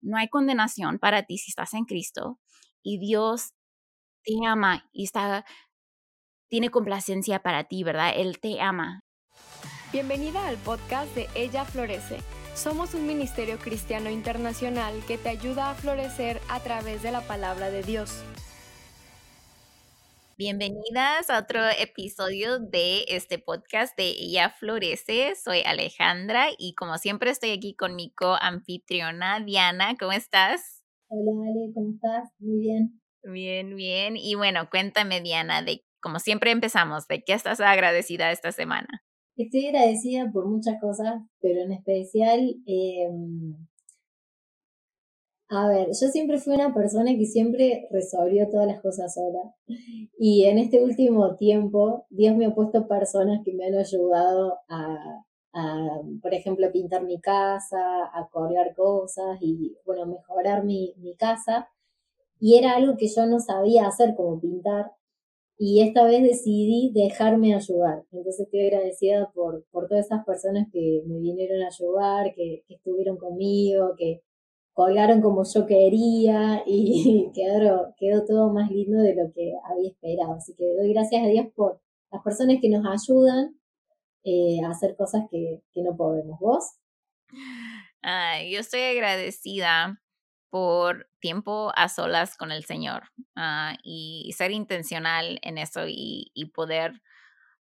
no hay condenación para ti si estás en Cristo y Dios te ama y está, tiene complacencia para ti, ¿verdad? Él te ama. Bienvenida al podcast de Ella Florece. Somos un ministerio cristiano internacional que te ayuda a florecer a través de la palabra de Dios. Bienvenidas a otro episodio de este podcast de Ella Florece. Soy Alejandra y como siempre estoy aquí con mi co-anfitriona Diana. ¿Cómo estás? Hola Ale, ¿cómo estás? Muy bien. Bien, bien. Y bueno, cuéntame Diana, de como siempre empezamos, ¿de qué estás agradecida esta semana? Estoy agradecida por muchas cosas, pero en especial eh, a ver, yo siempre fui una persona que siempre resolvió todas las cosas sola. Y en este último tiempo, Dios me ha puesto personas que me han ayudado a, a por ejemplo, a pintar mi casa, a colgar cosas y, bueno, mejorar mi, mi casa. Y era algo que yo no sabía hacer como pintar. Y esta vez decidí dejarme ayudar. Entonces estoy agradecida por, por todas esas personas que me vinieron a ayudar, que, que estuvieron conmigo, que, colgaron como yo quería y quedó, quedó todo más lindo de lo que había esperado. Así que doy gracias a Dios por las personas que nos ayudan eh, a hacer cosas que, que no podemos. ¿Vos? yo estoy agradecida por tiempo a solas con el Señor ah, y ser intencional en eso y, y poder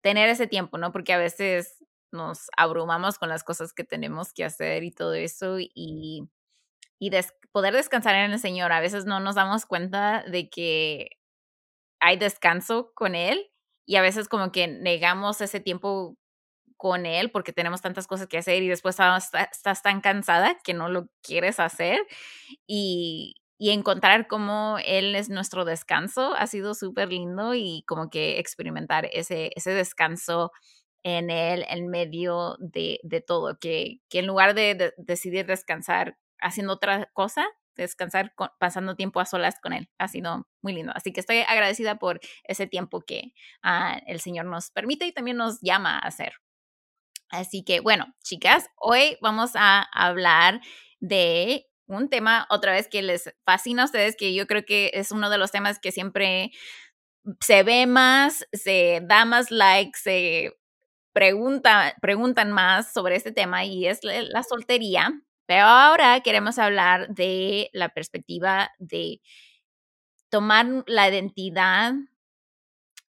tener ese tiempo, ¿no? Porque a veces nos abrumamos con las cosas que tenemos que hacer y todo eso y y poder descansar en el Señor. A veces no nos damos cuenta de que hay descanso con Él y a veces como que negamos ese tiempo con Él porque tenemos tantas cosas que hacer y después estás, tan cansada que no lo quieres hacer y, y encontrar cómo Él es nuestro descanso ha sido súper lindo y como que experimentar ese, ese descanso en Él en medio de, de todo, que, que en lugar de decidir descansar haciendo otra cosa, descansar, pasando tiempo a solas con él. Ha sido muy lindo. Así que estoy agradecida por ese tiempo que ah, el Señor nos permite y también nos llama a hacer. Así que bueno, chicas, hoy vamos a hablar de un tema otra vez que les fascina a ustedes, que yo creo que es uno de los temas que siempre se ve más, se da más likes, se pregunta, preguntan más sobre este tema y es la soltería. Pero ahora queremos hablar de la perspectiva de tomar la identidad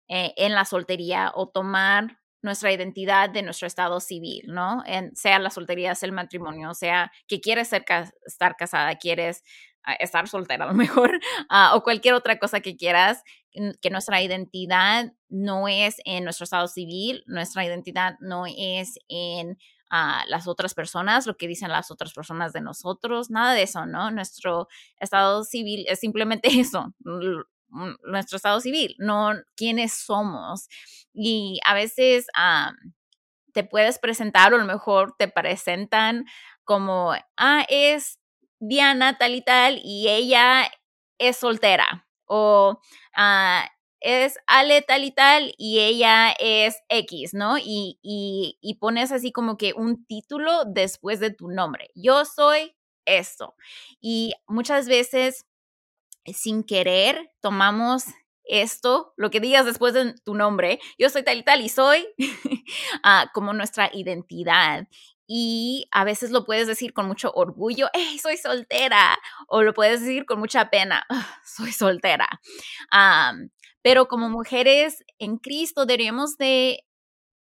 eh, en la soltería o tomar nuestra identidad de nuestro estado civil, ¿no? Sea la soltería, sea el matrimonio, sea que quieres ser, estar casada, quieres ah, estar soltera a lo mejor, ah, o cualquier otra cosa que quieras, que nuestra identidad no es en nuestro estado civil, nuestra identidad no es en a las otras personas, lo que dicen las otras personas de nosotros, nada de eso, ¿no? Nuestro estado civil es simplemente eso, nuestro estado civil, no quiénes somos. Y a veces te puedes presentar o a lo mejor te presentan como, ah, es Diana tal y tal y ella es soltera o ah, es Ale tal y tal y ella es X, ¿no? Y, y, pones así como que un título después de tu nombre. Yo soy esto. Y muchas veces, sin querer, tomamos esto, lo que digas después de tu nombre, yo soy tal y tal y soy, ah, como nuestra identidad. Y a veces lo puedes decir con mucho orgullo, hey, soy soltera, o lo puedes decir con mucha pena, soy soltera. Pero como mujeres en Cristo deberíamos de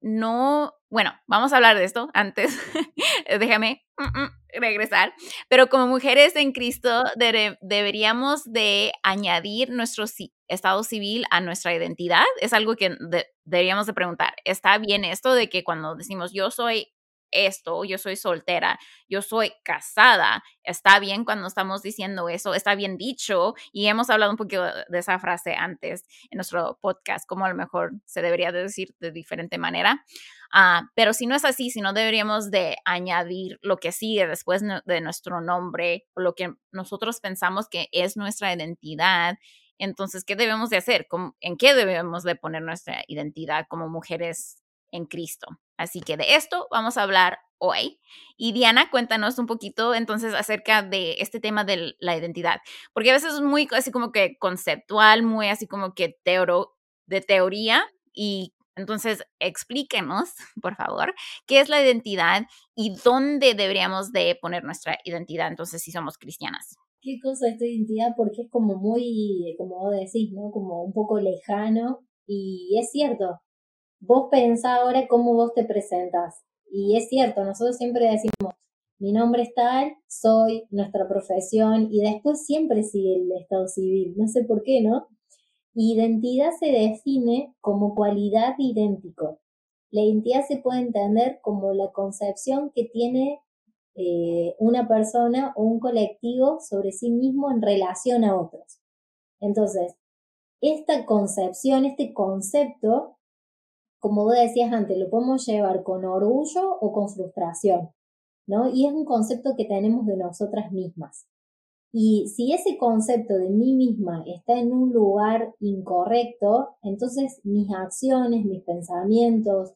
no, bueno, vamos a hablar de esto antes, déjame mm, mm, regresar, pero como mujeres en Cristo deberíamos de añadir nuestro estado civil a nuestra identidad. Es algo que deberíamos de preguntar. ¿Está bien esto de que cuando decimos yo soy esto, yo soy soltera, yo soy casada. Está bien cuando estamos diciendo eso, está bien dicho y hemos hablado un poquito de esa frase antes en nuestro podcast, como a lo mejor se debería decir de diferente manera. Ah, pero si no es así, si no deberíamos de añadir lo que sigue después de nuestro nombre o lo que nosotros pensamos que es nuestra identidad, entonces, ¿qué debemos de hacer? ¿En qué debemos de poner nuestra identidad como mujeres en Cristo? Así que de esto vamos a hablar hoy. Y Diana, cuéntanos un poquito entonces acerca de este tema de la identidad, porque a veces es muy así como que conceptual, muy así como que teoro, de teoría y entonces explíquenos, por favor, qué es la identidad y dónde deberíamos de poner nuestra identidad entonces si somos cristianas. ¿Qué cosa es tu identidad? Porque es como muy, como decís, ¿no? Como un poco lejano y es cierto, vos pensás ahora cómo vos te presentas. Y es cierto, nosotros siempre decimos, mi nombre es tal, soy nuestra profesión y después siempre sigue el estado civil. No sé por qué, ¿no? Identidad se define como cualidad idéntico. La identidad se puede entender como la concepción que tiene eh, una persona o un colectivo sobre sí mismo en relación a otros. Entonces, esta concepción, este concepto, como vos decías antes, lo podemos llevar con orgullo o con frustración, ¿no? Y es un concepto que tenemos de nosotras mismas. Y si ese concepto de mí misma está en un lugar incorrecto, entonces mis acciones, mis pensamientos,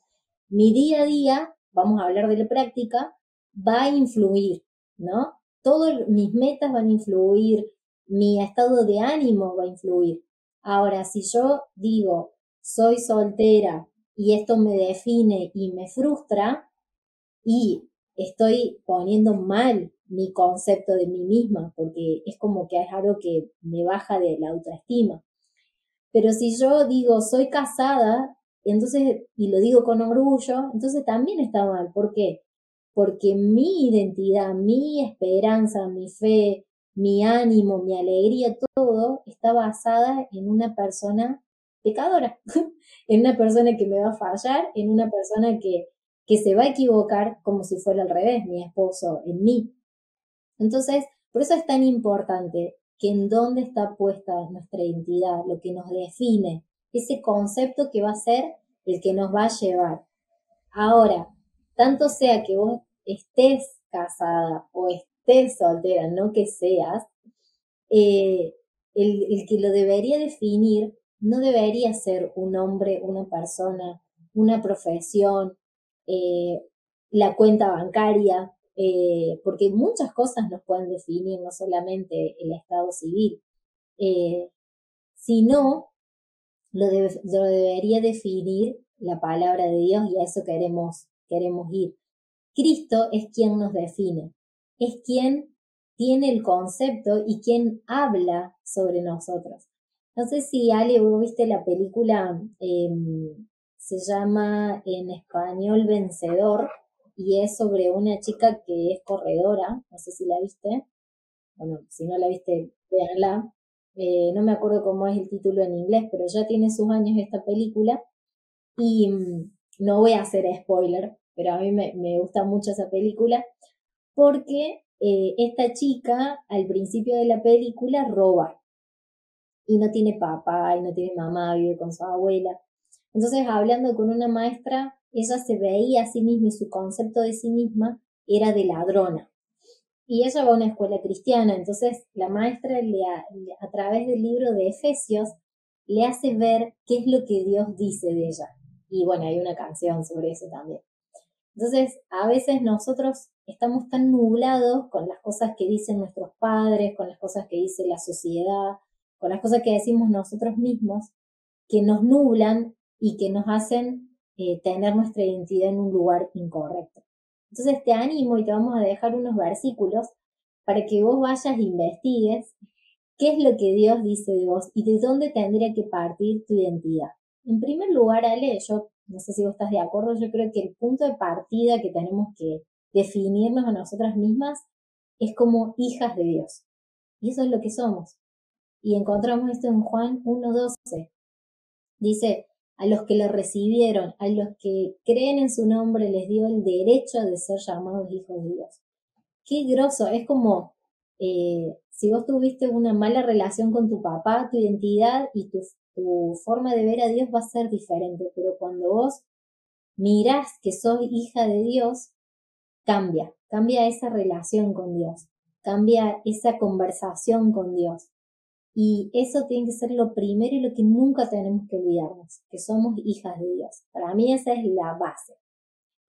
mi día a día, vamos a hablar de la práctica, va a influir, ¿no? Todas mis metas van a influir, mi estado de ánimo va a influir. Ahora, si yo digo, soy soltera y esto me define y me frustra y estoy poniendo mal mi concepto de mí misma, porque es como que es algo que me baja de la autoestima. Pero si yo digo, soy casada, entonces, y lo digo con orgullo, entonces también está mal. ¿Por qué? Porque mi identidad, mi esperanza, mi fe, mi ánimo, mi alegría, todo está basada en una persona pecadora, en una persona que me va a fallar, en una persona que, que se va a equivocar como si fuera al revés, mi esposo, en mí. Entonces, por eso es tan importante que en dónde está puesta nuestra identidad, lo que nos define, ese concepto que va a ser el que nos va a llevar. Ahora, tanto sea que vos estés casada o estés soltera, no que seas, eh, el, que lo debería definir no debería ser un hombre, una persona, una profesión, eh, la cuenta bancaria, eh, porque muchas cosas nos pueden definir, no solamente el estado civil, sino lo, lo, debería definir la palabra de Dios y a eso queremos, queremos ir. Cristo es quien nos define es quien tiene el concepto y quien habla sobre nosotros. No sé si Ale, vos viste la película, em, se llama en español Vencedor y es sobre una chica que es corredora, no sé si la viste, bueno, si no la viste, véanla. Eh, no me acuerdo cómo es el título en inglés, pero ya tiene sus años esta película. Y mm, no voy a hacer spoiler, pero a mí me, gusta mucho esa película porque eh, esta chica al principio de la película roba y no tiene papá y no tiene mamá, vive con su abuela. Entonces, hablando con una maestra, ella se veía a sí misma y su concepto de sí misma era de ladrona. Y ella va a una escuela cristiana, entonces la maestra le a través del libro de Efesios le hace ver qué es lo que Dios dice de ella. Y bueno, hay una canción sobre eso también. Entonces, a veces nosotros estamos tan nublados con las cosas que dicen nuestros padres, con las cosas que dice la sociedad, con las cosas que decimos nosotros mismos, que nos nublan y que nos hacen eh, tener nuestra identidad en un lugar incorrecto. Entonces te animo y te vamos a dejar unos versículos para que vos vayas e investigues qué es lo que Dios dice de vos y de dónde tendría que partir tu identidad. En primer lugar, Ale, yo no sé si vos estás de acuerdo, yo creo que el punto de partida que tenemos que definirnos a nosotras mismas es como hijas de Dios. Y eso es lo que somos. Y encontramos esto en Juan 1.12. Dice, a los que lo recibieron, a los que creen en su nombre, les dio el derecho de ser llamados hijos de Dios. Qué groso, es como eh, si vos tuviste una mala relación con tu papá, tu identidad y tu tu forma de ver a Dios va a ser diferente, pero cuando vos mirás que sos hija de Dios, cambia, cambia esa relación con Dios, cambia esa conversación con Dios. Y eso tiene que ser lo primero y lo que nunca tenemos que olvidarnos, que somos hijas de Dios. Para mí esa es la base.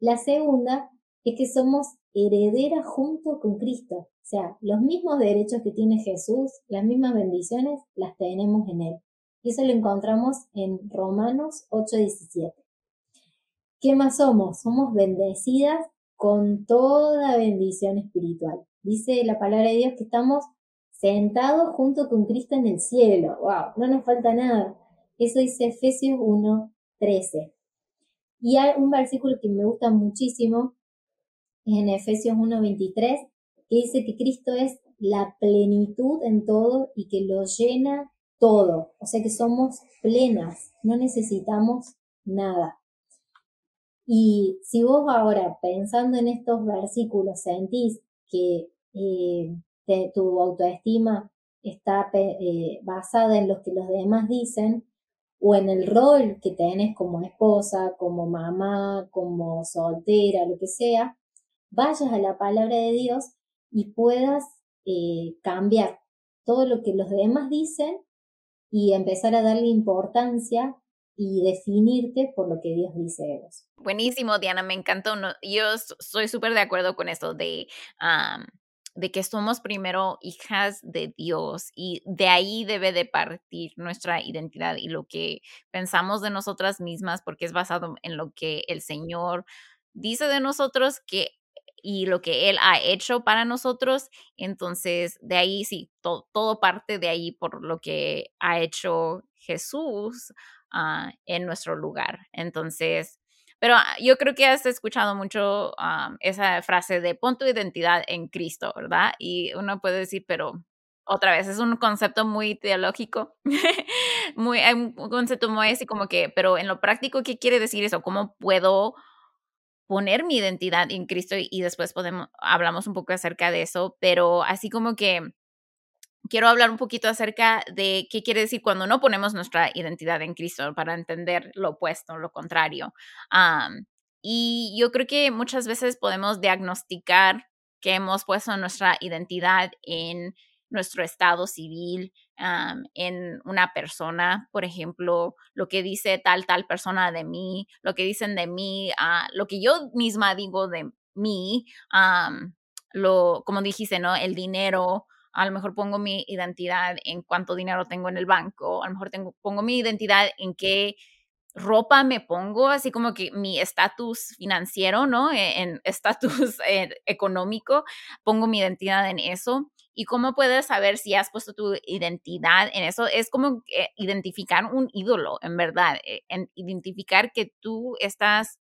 La segunda es que somos herederas junto con Cristo. O sea, los mismos derechos que tiene Jesús, las mismas bendiciones, las tenemos en Él. Y eso lo encontramos en Romanos 8:17. ¿Qué más somos? Somos bendecidas con toda bendición espiritual. Dice la palabra de Dios que estamos sentados junto con Cristo en el cielo. ¡Wow! No nos falta nada. Eso dice Efesios 1:13. Y hay un versículo que me gusta muchísimo en Efesios 1:23, que dice que Cristo es la plenitud en todo y que lo llena todo. O sea que somos plenas, no necesitamos nada. Y si vos ahora, pensando en estos versículos, sentís que eh, tu autoestima está eh, basada en lo que los demás dicen, o en el rol que tenés como esposa, como mamá, como soltera, lo que sea, vayas a la palabra de Dios y puedas eh, cambiar todo lo que los demás dicen y empezar a darle importancia y definirte por lo que Dios dice de vos. Buenísimo, Diana, me encantó. yo estoy súper de acuerdo con esto de de que somos primero hijas de Dios y de ahí debe de partir nuestra identidad y lo que pensamos de nosotras mismas porque es basado en lo que el Señor dice de nosotros que y lo que Él ha hecho para nosotros. Entonces, de ahí sí, todo parte de ahí por lo que ha hecho Jesús ah, en nuestro lugar. Entonces, pero ah, yo creo que has escuchado mucho esa frase de pon tu identidad en Cristo, ¿verdad? Y uno puede decir, pero otra vez, es un concepto muy teológico, muy, un concepto muy así como que, pero en lo práctico, ¿qué quiere decir eso? ¿Cómo puedo poner mi identidad en Cristo? Y, y después podemos, hablamos un poco acerca de eso, pero así como que quiero hablar un poquito acerca de qué quiere decir cuando no ponemos nuestra identidad en Cristo para entender lo opuesto, lo contrario. y yo creo que muchas veces podemos diagnosticar que hemos puesto nuestra identidad en nuestro estado civil, en una persona, por ejemplo, lo que dice tal, tal persona de mí, lo que dicen de mí, uh, lo que yo misma digo de mí, lo, como dijiste, ¿no? El dinero, a lo mejor pongo mi identidad en cuánto dinero tengo en el banco, a lo mejor pongo mi identidad en qué ropa me pongo, así como que mi estatus financiero, ¿no? E, en estatus eh, económico, pongo mi identidad en eso. ¿Y cómo puedes saber si has puesto tu identidad en eso? Es como identificar un ídolo, en verdad, e, en identificar que tú estás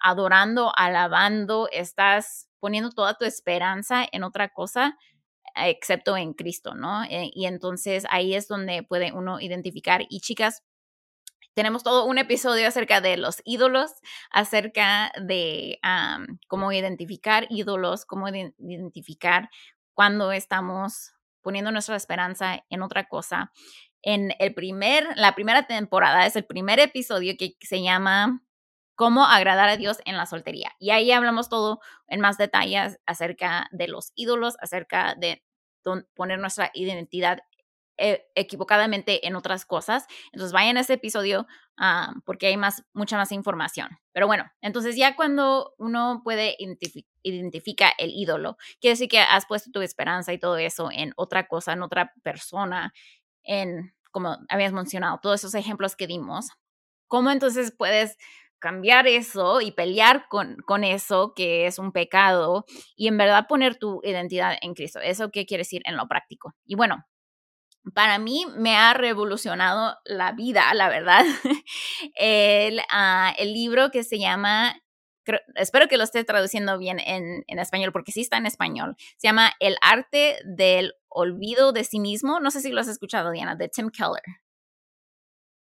adorando, alabando, estás poniendo toda tu esperanza en otra cosa excepto en Cristo, ¿no? Eh, y entonces ahí es donde puede uno identificar. Y chicas, tenemos todo un episodio acerca de los ídolos, acerca de cómo identificar ídolos, cómo identificar cuando estamos poniendo nuestra esperanza en otra cosa. En el primer, la primera temporada es el primer episodio que se llama cómo agradar a Dios en la soltería. Y ahí hablamos todo en más detalles acerca de los ídolos, acerca de poner nuestra identidad eh, equivocadamente en otras cosas. Entonces vayan a ese episodio ah, porque hay más, mucha más información. Pero bueno, entonces ya cuando uno puede identificar el ídolo, quiere decir que has puesto tu esperanza y todo eso en otra cosa, en otra persona, en, como habías mencionado, todos esos ejemplos que dimos. ¿Cómo entonces puedes cambiar eso y pelear con, con eso que es un pecado y en verdad poner tu identidad en Cristo. ¿Eso qué quiere decir en lo práctico? Y bueno, para mí me ha revolucionado la vida, la verdad, el, ah, el libro que se llama, espero que lo esté traduciendo bien en, en, español, porque sí está en español, se llama El arte del olvido de sí mismo. No sé si lo has escuchado, Diana, de Tim Keller.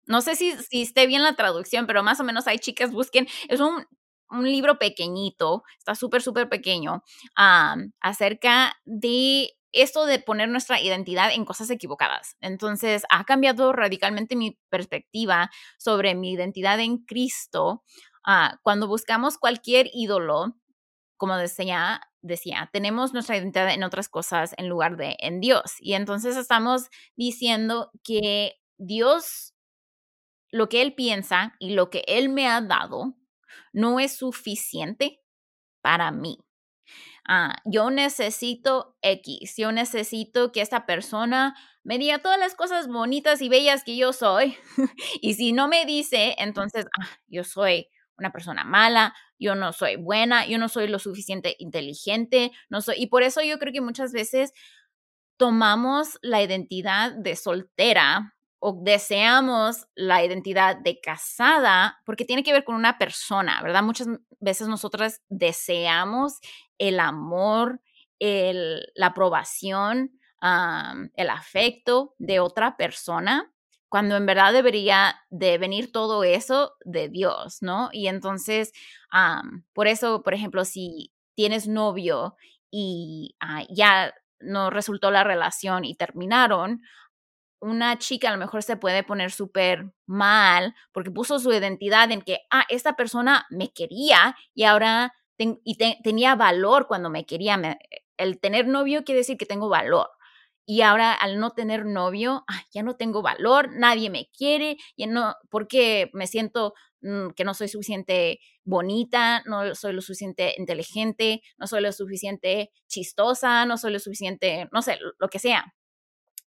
No sé si, esté bien la traducción, pero más o menos hay chicas, busquen. Es un, un libro pequeñito, está súper, súper pequeño, acerca de esto de poner nuestra identidad en cosas equivocadas. Entonces, ha cambiado radicalmente mi perspectiva sobre mi identidad en Cristo. Ah, cuando buscamos cualquier ídolo, como decía, decía, tenemos nuestra identidad en otras cosas en lugar de en Dios. Y entonces estamos diciendo que Dios lo que Él piensa y lo que Él me ha dado no es suficiente para mí. Ah, yo necesito X, yo necesito que esta persona me diga todas las cosas bonitas y bellas que yo soy. y si no me dice, entonces ah, yo soy una persona mala, yo no soy buena, yo no soy lo suficiente inteligente, no soy. Y por eso yo creo que muchas veces tomamos la identidad de soltera o deseamos la identidad de casada porque tiene que ver con una persona, ¿verdad? Muchas veces nosotras deseamos el amor, el, la aprobación, el afecto de otra persona, cuando en verdad debería de venir todo eso de Dios, ¿no? Y entonces, por eso, por ejemplo, si tienes novio y ah, ya no resultó la relación y terminaron, una chica a lo mejor se puede poner súper mal porque puso su identidad en que, ah, esta persona me quería y ahora y tenía valor cuando me quería. el tener novio quiere decir que tengo valor. Y ahora al no tener novio, ya no tengo valor, nadie me quiere, ya no, porque me siento mm, que no soy suficiente bonita, no soy lo suficiente inteligente, no soy lo suficiente chistosa, no soy lo suficiente, no sé, lo que sea.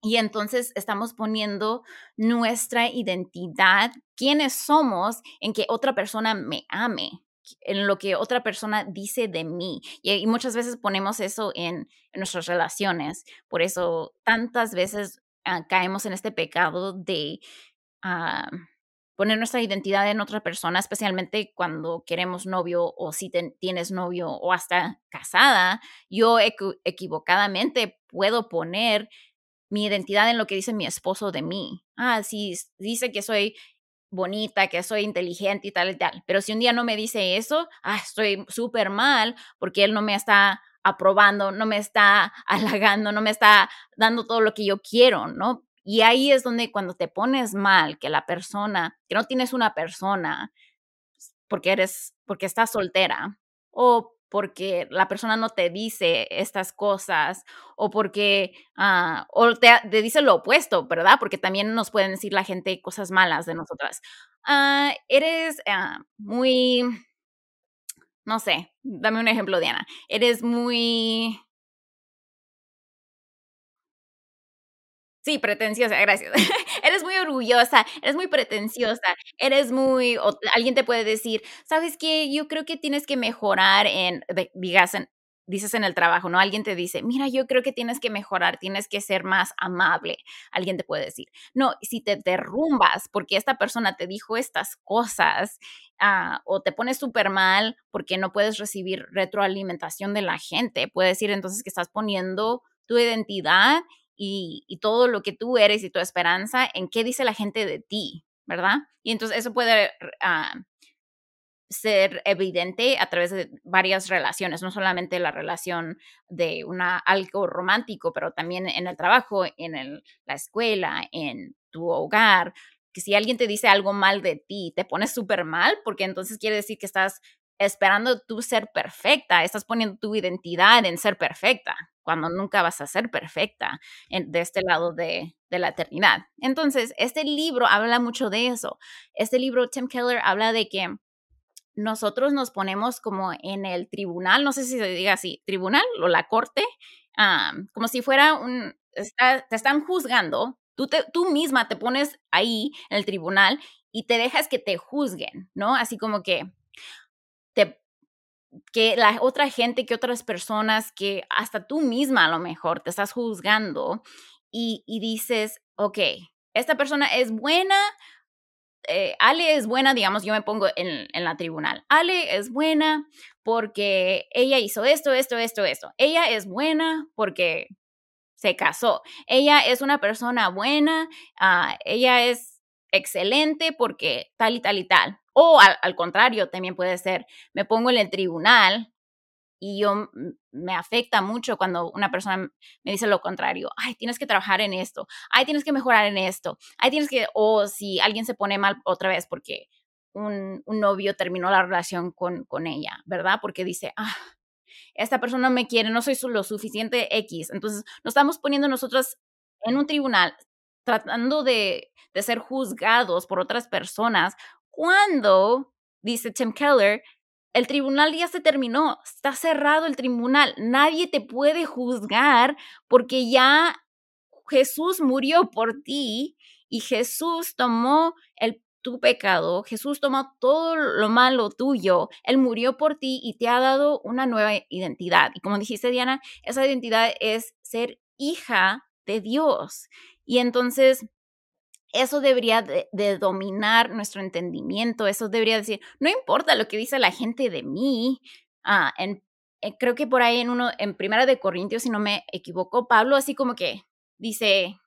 Y entonces estamos poniendo nuestra identidad, quiénes somos, en que otra persona me ame, en lo que otra persona dice de mí. Y, muchas veces ponemos eso en, nuestras relaciones. Por eso tantas veces ah, caemos en este pecado de ah, poner nuestra identidad en otra persona, especialmente cuando queremos novio o si tienes novio o hasta casada. Yo equivocadamente puedo poner mi identidad en lo que dice mi esposo de mí. Ah, si dice que soy bonita, que soy inteligente y tal y tal. Pero si un día no me dice eso, ah, estoy súper mal porque él no me está aprobando, no me está halagando, no me está dando todo lo que yo quiero, ¿no? Y ahí es donde cuando te pones mal, que la persona, que no tienes una persona, porque eres, porque estás soltera, o porque la persona no te dice estas cosas o porque ah, o te, dice lo opuesto, ¿verdad? Porque también nos pueden decir la gente cosas malas de nosotras. Ah, eres ah, muy, no sé, dame un ejemplo, Diana. Eres muy Sí, pretenciosa, gracias. eres muy orgullosa, eres muy pretenciosa, eres muy, alguien te puede decir, sabes qué, yo creo que tienes que mejorar en, dices en el trabajo, ¿no? Alguien te dice, mira, yo creo que tienes que mejorar, tienes que ser más amable. Alguien te puede decir, no, si te derrumbas porque esta persona te dijo estas cosas ah, o te pones súper mal porque no puedes recibir retroalimentación de la gente, puede decir entonces que estás poniendo tu identidad y, todo lo que tú eres y tu esperanza en qué dice la gente de ti, ¿verdad? Y entonces eso puede ah, ser evidente a través de varias relaciones, no solamente la relación de una, algo romántico, pero también en el trabajo, en la escuela, en tu hogar, que si alguien te dice algo mal de ti, te pones súper mal, porque entonces quiere decir que estás esperando tú ser perfecta, estás poniendo tu identidad en ser perfecta, cuando nunca vas a ser perfecta de este lado de, la eternidad. Entonces, este libro habla mucho de eso. Este libro, Tim Keller, habla de que nosotros nos ponemos como en el tribunal, no sé si se diga así, tribunal o la corte, como si fuera un, te están juzgando, tú, tú misma te pones ahí en el tribunal y te dejas que te juzguen, ¿no? Así como que que la otra gente, que otras personas, que hasta tú misma a lo mejor te estás juzgando y, dices, ok, esta persona es buena, eh, Ale es buena, digamos, yo me pongo en, en, la tribunal. Ale es buena porque ella hizo esto, esto, esto, esto. Ella es buena porque se casó. Ella es una persona buena, ah, ella es excelente porque tal y tal y tal. O al, contrario, también puede ser, me pongo en el tribunal y yo me afecta mucho cuando una persona me dice lo contrario, ay, tienes que trabajar en esto, ay, tienes que mejorar en esto, ay, tienes que, o si alguien se pone mal otra vez porque un, novio terminó la relación con, con ella, ¿verdad? Porque dice, ah, esta persona me quiere, no soy lo suficiente X. Entonces, nos estamos poniendo nosotros en un tribunal tratando de, de ser juzgados por otras personas cuando, dice Tim Keller, el tribunal ya se terminó, está cerrado el tribunal, nadie te puede juzgar porque ya Jesús murió por ti y Jesús tomó el tu pecado, Jesús tomó todo lo malo tuyo, Él murió por ti y te ha dado una nueva identidad. Y como dijiste, Diana, esa identidad es ser hija de Dios. Y entonces eso debería de, dominar nuestro entendimiento, eso debería decir, no importa lo que dice la gente de mí, ah, en, eh, creo que por ahí en uno, en Primera de Corintios, si no me equivoco, Pablo así como que dice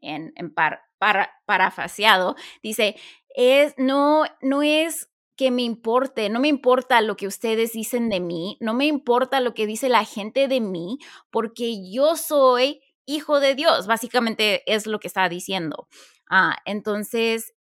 en, en par, para, parafaseado, dice, es, no, no es que me importe, no me importa lo que ustedes dicen de mí, no me importa lo que dice la gente de mí, porque yo soy hijo de Dios, básicamente es lo que está diciendo. Ah, entonces,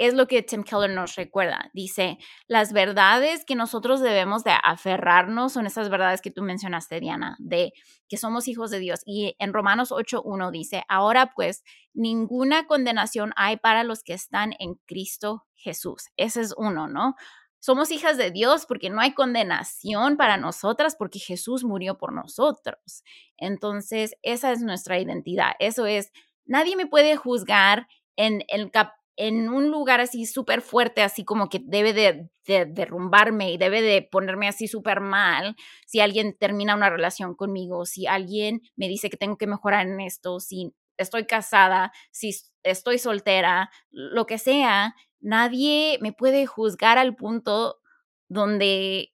es lo que Tim Keller nos recuerda. Dice, las verdades que nosotros debemos de aferrarnos son esas verdades que tú mencionaste, Diana, de que somos hijos de Dios. Y en Romanos 8.1 dice, ahora pues, ninguna condenación hay para los que están en Cristo Jesús. Ese es uno, ¿no? Somos hijas de Dios porque no hay condenación para nosotras porque Jesús murió por nosotros. Entonces, esa es nuestra identidad. Eso es, nadie me puede juzgar en cap en un lugar así súper fuerte, así como que debe de, derrumbarme y debe de ponerme así súper mal si alguien termina una relación conmigo, si alguien me dice que tengo que mejorar en esto, si estoy casada, si estoy soltera, lo que sea, nadie me puede juzgar al punto donde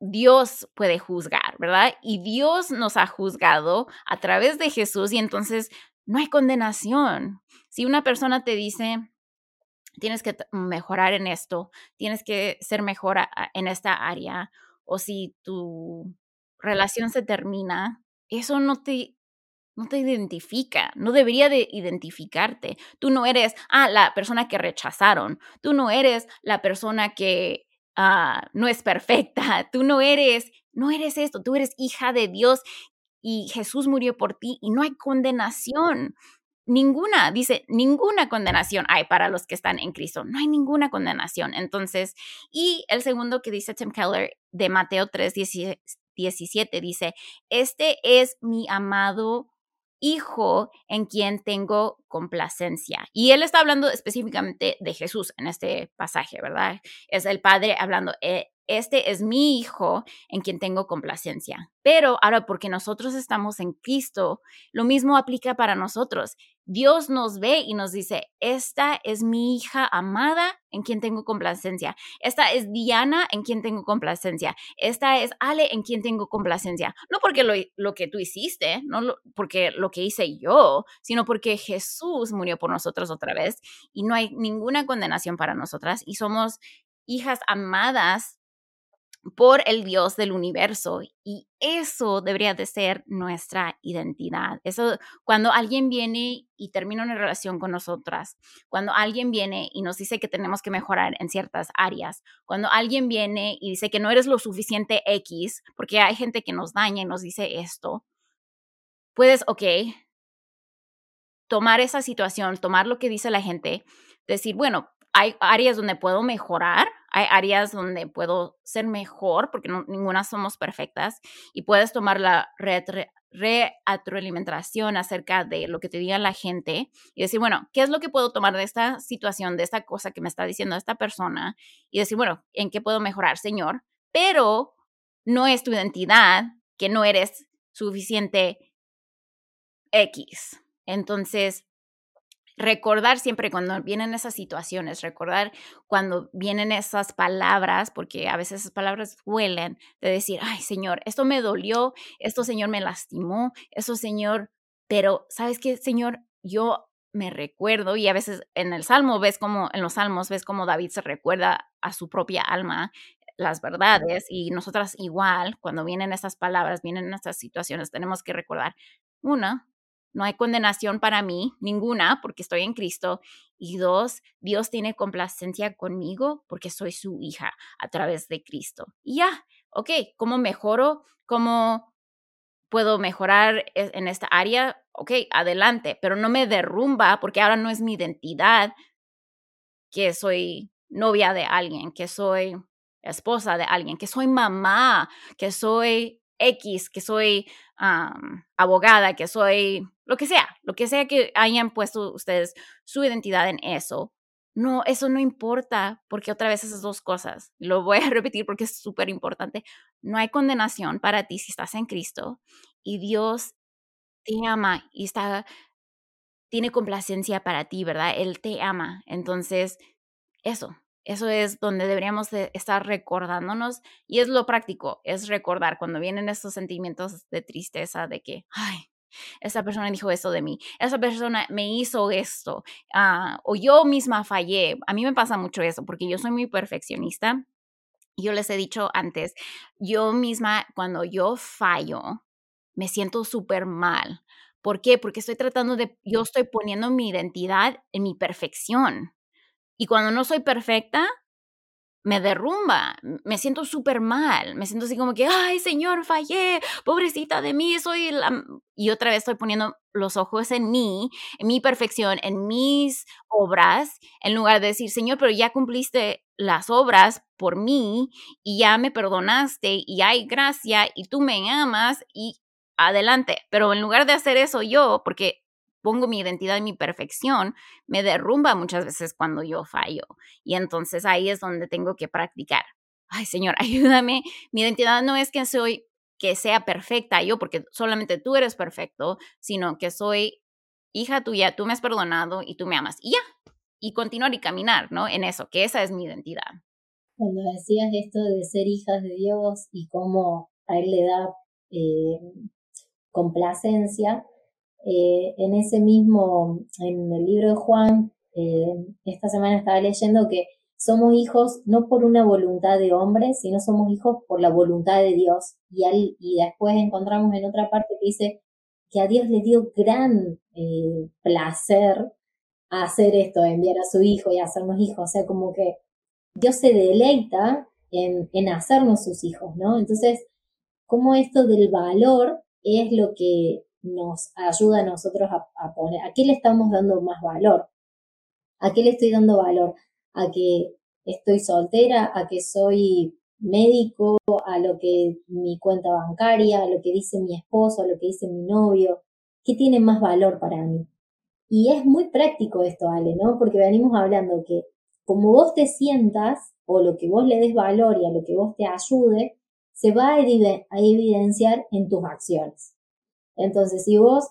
Dios puede juzgar, ¿verdad? Y Dios nos ha juzgado a través de Jesús y entonces no hay condenación. Si una persona te dice, tienes que mejorar en esto, tienes que ser mejor en esta área, o si tu relación se termina, eso no te, no te identifica, no debería de identificarte. Tú no eres, ah, la persona que rechazaron, tú no eres la persona que ah, no es perfecta, tú no eres, no eres esto, tú eres hija de Dios y Jesús murió por ti y no hay condenación. Ninguna, dice, ninguna condenación hay para los que están en Cristo. No hay ninguna condenación. Entonces, y el segundo que dice Tim Keller de Mateo 3, 17 dice, este es mi amado hijo en quien tengo complacencia. Y él está hablando específicamente de Jesús en este pasaje, ¿verdad? Es el Padre hablando, eh, este es mi hijo en quien tengo complacencia. Pero ahora, porque nosotros estamos en Cristo, lo mismo aplica para nosotros. Dios nos ve y nos dice, esta es mi hija amada en quien tengo complacencia. Esta es Diana en quien tengo complacencia. Esta es Ale en quien tengo complacencia. No porque lo, lo que tú hiciste, no porque lo que hice yo, sino porque Jesús murió por nosotros otra vez y no hay ninguna condenación para nosotras y somos hijas amadas por el Dios del universo y eso debería de ser nuestra identidad. Eso cuando alguien viene y termina una relación con nosotras, cuando alguien viene y nos dice que tenemos que mejorar en ciertas áreas, cuando alguien viene y dice que no eres lo suficiente X, porque hay gente que nos daña y nos dice esto, puedes, ok, tomar esa situación, tomar lo que dice la gente, decir, bueno, hay áreas donde puedo mejorar, hay áreas donde puedo ser mejor, porque ninguna somos perfectas, y puedes tomar la retroalimentación acerca de lo que te diga la gente y decir, bueno, ¿qué es lo que puedo tomar de esta situación, de esta cosa que me está diciendo esta persona? Y decir, bueno, ¿en qué puedo mejorar, Señor? Pero no es tu identidad que no eres suficiente X. Entonces, recordar siempre cuando vienen esas situaciones, recordar cuando vienen esas palabras, porque a veces esas palabras duelen, de decir, ay Señor, esto me dolió, esto Señor me lastimó, esto Señor, pero ¿sabes qué, Señor? Yo me recuerdo y a veces en el Salmo ves como, en los Salmos ves como David se recuerda a su propia alma las verdades y nosotras igual, cuando vienen esas palabras, vienen estas situaciones, tenemos que recordar, una, no hay condenación para mí, ninguna, porque estoy en Cristo. Y dos, Dios tiene complacencia conmigo porque soy su hija a través de Cristo. Y ya, ok, ¿cómo mejoro? ¿Cómo puedo mejorar e, en esta área? Ok, adelante, pero no me derrumba porque ahora no es mi identidad que soy novia de alguien, que soy esposa de alguien, que soy mamá, que soy X, que soy abogada, que soy lo que sea, lo que sea que hayan puesto ustedes su identidad en eso. No, eso no importa, porque otra vez esas dos cosas, lo voy a repetir porque es súper importante, no hay condenación para ti si estás en Cristo y Dios te ama y está, tiene complacencia para ti, ¿verdad? Él te ama. Entonces, eso, eso es donde deberíamos estar recordándonos y es lo práctico, es recordar cuando vienen estos sentimientos de tristeza de que, ay, esa persona dijo esto de mí, esa persona me hizo esto, ah, o yo misma fallé. A mí me pasa mucho eso porque yo soy muy perfeccionista. Yo les he dicho antes, yo misma cuando yo fallo, me siento súper mal. ¿Por qué? Porque estoy tratando de, yo estoy poniendo mi identidad en mi perfección. Y cuando no soy perfecta, me derrumba, me siento súper mal, me siento así como que, ay Señor, fallé, pobrecita de mí, soy la... Y otra vez estoy poniendo los ojos en mí, en mi perfección, en mis obras, en lugar de decir, Señor, pero ya cumpliste las obras por mí y ya me perdonaste y hay gracia y tú me amas y adelante. Pero en lugar de hacer eso yo, porque pongo mi identidad en mi perfección, me derrumba muchas veces cuando yo fallo. Y entonces ahí es donde tengo que practicar. Ay, Señor, ayúdame. Mi identidad no es que soy que sea perfecta yo, porque solamente tú eres perfecto, sino que soy hija tuya, tú me has perdonado y tú me amas. Y ya, y continuar y caminar, ¿no? En eso, que esa es mi identidad. Cuando decías esto de ser hijas de Dios y cómo a Él le da eh, complacencia, eh, en ese mismo, en el libro de Juan, eh, esta semana estaba leyendo que somos hijos no por una voluntad de hombre, sino somos hijos por la voluntad de Dios. Y, y después encontramos en otra parte que dice que a Dios le dio gran eh, placer hacer esto, enviar a su hijo y hacernos hijos. O sea, como que Dios se deleita en, en hacernos sus hijos, ¿no? Entonces, como esto del valor es lo que nos ayuda a nosotros a, poner, ¿a qué le estamos dando más valor? ¿A qué le estoy dando valor? ¿A que estoy soltera? ¿A que soy médico? ¿A lo que mi cuenta bancaria? ¿A lo que dice mi esposo? ¿A lo que dice mi novio? ¿Qué tiene más valor para mí? Y es muy práctico esto, Ale, ¿no? Porque venimos hablando que como vos te sientas o lo que vos le des valor y a lo que vos te ayude, se va a evidenciar en tus acciones. Entonces, si vos,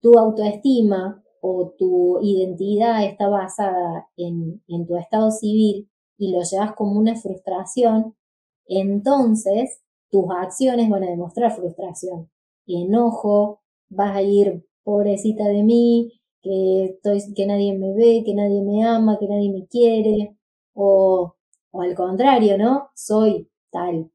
tu autoestima o tu identidad está basada en, tu estado civil y lo llevas como una frustración, entonces tus acciones van a demostrar frustración. Enojo, vas a ir, pobrecita de mí, que, estoy, que nadie me ve, que nadie me ama, que nadie me quiere, o al contrario, ¿no? Soy tal,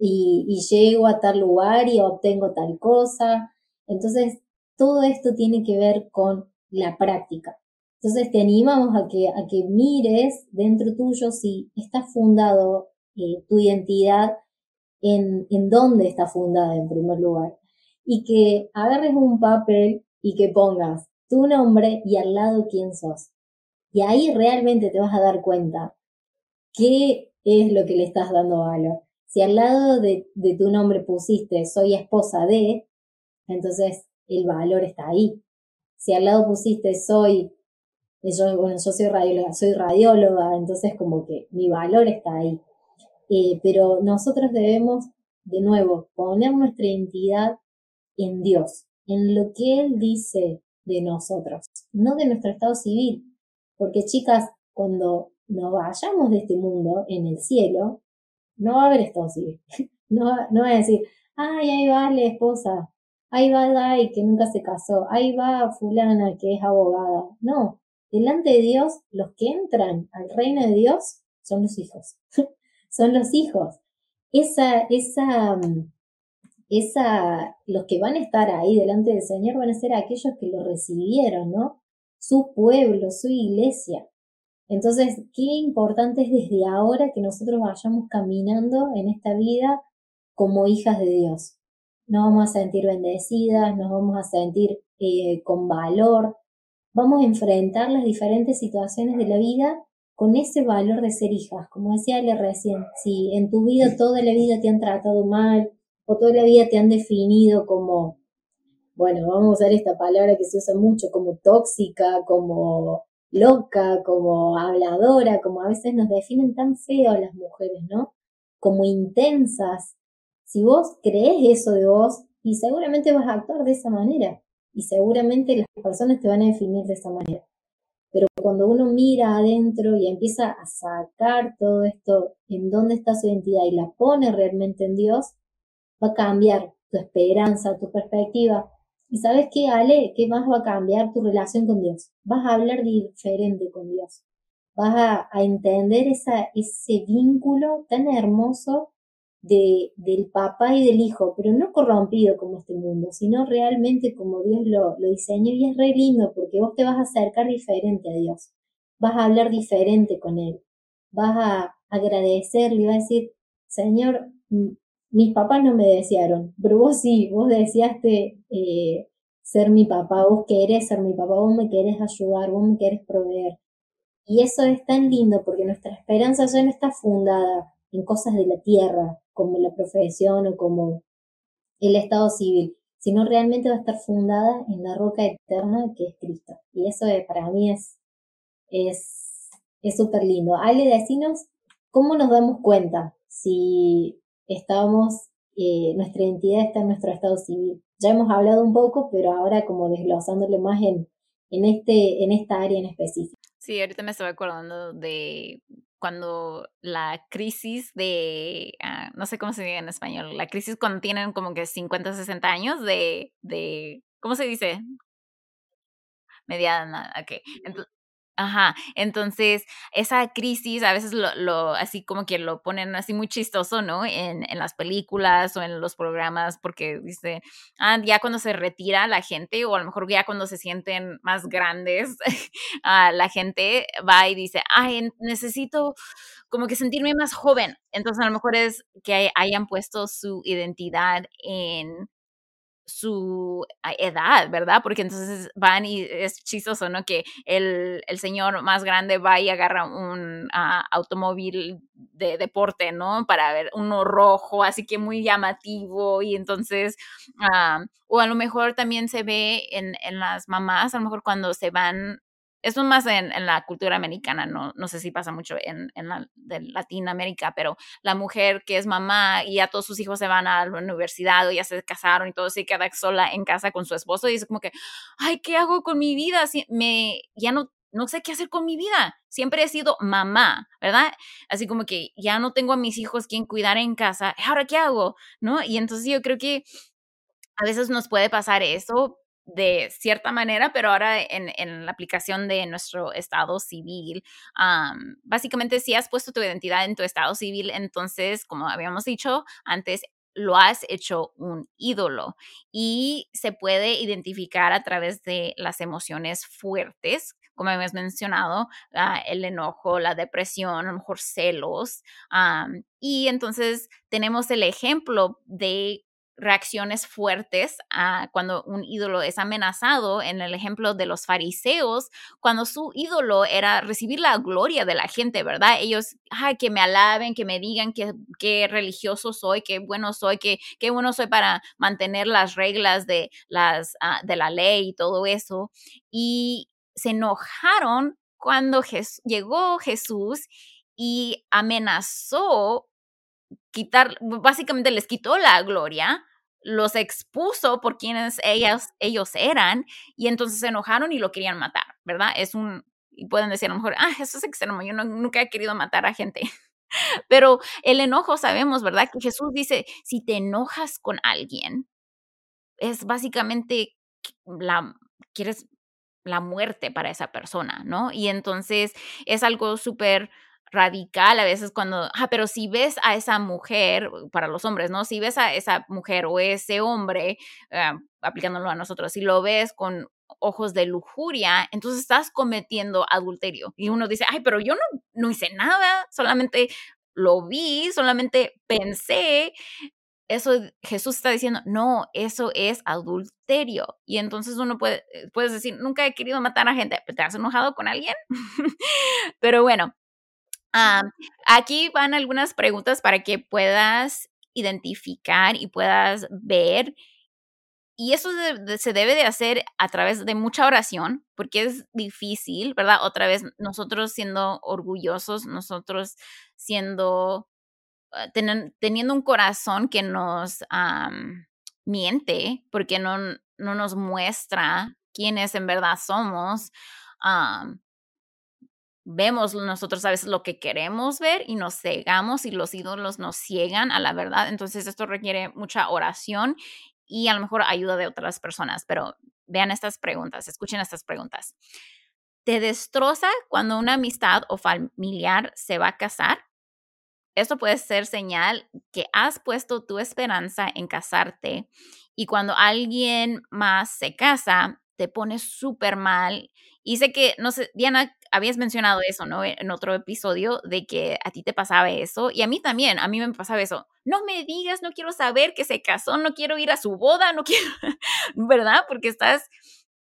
y, llego a tal lugar y obtengo tal cosa. Entonces, todo esto tiene que ver con la práctica. Entonces, te animamos a que, a que mires dentro tuyo si está fundado eh, tu identidad en, en dónde está fundada en primer lugar. Y que agarres un papel y que pongas tu nombre y al lado quién sos. Y ahí realmente te vas a dar cuenta qué es lo que le estás dando valor. Si al lado de, tu nombre pusiste soy esposa de, entonces el valor está ahí. Si al lado pusiste soy, yo, bueno, soy radióloga, soy radióloga, entonces como que mi valor está ahí. Eh, pero nosotros debemos, de nuevo, poner nuestra identidad en Dios, en lo que Él dice de nosotros, no de nuestro estado civil. Porque chicas, cuando nos vayamos de este mundo en el cielo, no va a haber esto así. No, no va a decir, ay, ahí va la esposa, ahí va Dai que nunca se casó, ahí va fulana que es abogada. No, delante de Dios, los que entran al reino de Dios son los hijos. son los hijos. Esa, esa, esa, los que van a estar ahí delante del Señor van a ser aquellos que lo recibieron, ¿no? Su pueblo, su iglesia. Entonces, qué importante es desde ahora que nosotros vayamos caminando en esta vida como hijas de Dios. Nos vamos a sentir bendecidas, nos vamos a sentir eh, con valor, vamos a enfrentar las diferentes situaciones de la vida con ese valor de ser hijas. Como decía Ale recién, si en tu vida toda la vida te han tratado mal o toda la vida te han definido como, bueno, vamos a usar esta palabra que se usa mucho, como tóxica, como loca, como habladora, como a veces nos definen tan feo las mujeres, ¿no? Como intensas. Si vos crees eso de vos, y seguramente vas a actuar de esa manera, y seguramente las personas te van a definir de esa manera. Pero cuando uno mira adentro y empieza a sacar todo esto, en dónde está su identidad y la pone realmente en Dios, va a cambiar tu esperanza, tu perspectiva, y sabes qué, Ale, ¿qué más va a cambiar tu relación con Dios? Vas a hablar diferente con Dios. Vas a, entender ese vínculo tan hermoso de, del papá y del hijo, pero no corrompido como este mundo, sino realmente como Dios lo, diseñó y es re lindo porque vos te vas a acercar diferente a Dios, vas a hablar diferente con Él, vas a agradecerle y vas a decir, Señor, mis papás no me desearon, pero vos sí, vos deseaste eh, ser mi papá, vos querés ser mi papá, vos me querés ayudar, vos me querés proveer. Y eso es tan lindo porque nuestra esperanza ya no está fundada en cosas de la tierra, como la profesión o como el estado civil, sino realmente va a estar fundada en la roca eterna que es Cristo. Y eso para mí es es súper lindo. Ale, decinos cómo nos damos cuenta si estamos, eh, nuestra identidad está en nuestro estado civil. Ya hemos hablado un poco, pero ahora como desglosándole más en, en, este, en esta área en específico. Sí, ahorita me estaba acordando de cuando la crisis de, ah, no sé cómo se dice en español, la crisis cuando tienen como que 50, 60 años de, de ¿cómo se dice? Mediana, ok. Entonces, Ajá, entonces esa crisis a veces lo, lo, así como que lo ponen así muy chistoso, ¿no? En, en, las películas o en los programas, porque dice, ah, ya cuando se retira la gente o a lo mejor ya cuando se sienten más grandes, ah, la gente va y dice, ay, necesito como que sentirme más joven. Entonces a lo mejor es que hayan puesto su identidad en su ah, edad, ¿verdad? Porque entonces van y es chistoso, ¿no? Que el, el señor más grande va y agarra un uh, automóvil de deporte, ¿no? Para ver uno rojo, así que muy llamativo y entonces, uh, o a lo mejor también se ve en, en las mamás, a lo mejor cuando se van eso más en, en, la cultura americana, no, no sé si pasa mucho en, en la, de Latinoamérica, pero la mujer que es mamá y ya todos sus hijos se van a la universidad o ya se casaron y todo, se queda sola en casa con su esposo y dice como que, ay, ¿qué hago con mi vida? Si me, ya no, no sé qué hacer con mi vida. Siempre he sido mamá, ¿verdad? Así como que ya no tengo a mis hijos quien cuidar en casa, ¿ahora qué hago? ¿No? Y entonces yo creo que a veces nos puede pasar eso, de cierta manera, pero ahora en, en la aplicación de nuestro estado civil, básicamente si has puesto tu identidad en tu estado civil, entonces, como habíamos dicho antes, lo has hecho un ídolo y se puede identificar a través de las emociones fuertes, como habíamos mencionado, el enojo, la depresión, a mejor celos. y entonces tenemos el ejemplo de reacciones fuertes a cuando un ídolo es amenazado, en el ejemplo de los fariseos, cuando su ídolo era recibir la gloria de la gente, ¿verdad? Ellos, ay, que me alaben, que me digan que, qué religioso soy, qué bueno soy, qué, qué bueno soy para mantener las reglas de, las, ah, de la ley y todo eso. Y se enojaron cuando llegó Jesús y amenazó quitar, básicamente les quitó la gloria los expuso por quienes ellas, ellos eran y entonces se enojaron y lo querían matar, ¿verdad? Es un, y pueden decir a lo mejor, ah, eso es extremo, yo nunca he querido matar a gente. Pero el enojo sabemos, ¿verdad? Que Jesús dice, si te enojas con alguien, es básicamente la, quieres la muerte para esa persona, ¿no? Y entonces es algo súper radical a veces cuando, ah, pero si ves a esa mujer, para los hombres, ¿no? Si ves a esa mujer o ese hombre, ah, aplicándolo a nosotros, si lo ves con ojos de lujuria, entonces estás cometiendo adulterio. Y uno dice, ay, pero yo no, no hice nada, solamente lo vi, solamente pensé. Eso Jesús está diciendo, no, eso es adulterio. Y entonces uno puede, puedes decir, nunca he querido matar a gente, ¿te has enojado con alguien? pero bueno, aquí van algunas preguntas para que puedas identificar y puedas ver. Y eso se debe de hacer a través de mucha oración, porque es difícil, ¿verdad? Otra vez, nosotros siendo orgullosos, nosotros siendo, ah, teniendo un corazón que nos miente, porque no, no nos muestra quiénes en verdad somos vemos nosotros a veces lo que queremos ver y nos cegamos y los ídolos nos ciegan a la verdad. Entonces esto requiere mucha oración y a lo mejor ayuda de otras personas, pero vean estas preguntas, escuchen estas preguntas. ¿Te destroza cuando una amistad o familiar se va a casar? Esto puede ser señal que has puesto tu esperanza en casarte y cuando alguien más se casa, te pones súper mal. Y sé que, no sé, Diana, habías mencionado eso, ¿no? En otro episodio de que a ti te pasaba eso y a mí también, a mí me pasaba eso. No me digas, no quiero saber que se casó, no quiero ir a su boda, no quiero, ¿verdad? Porque estás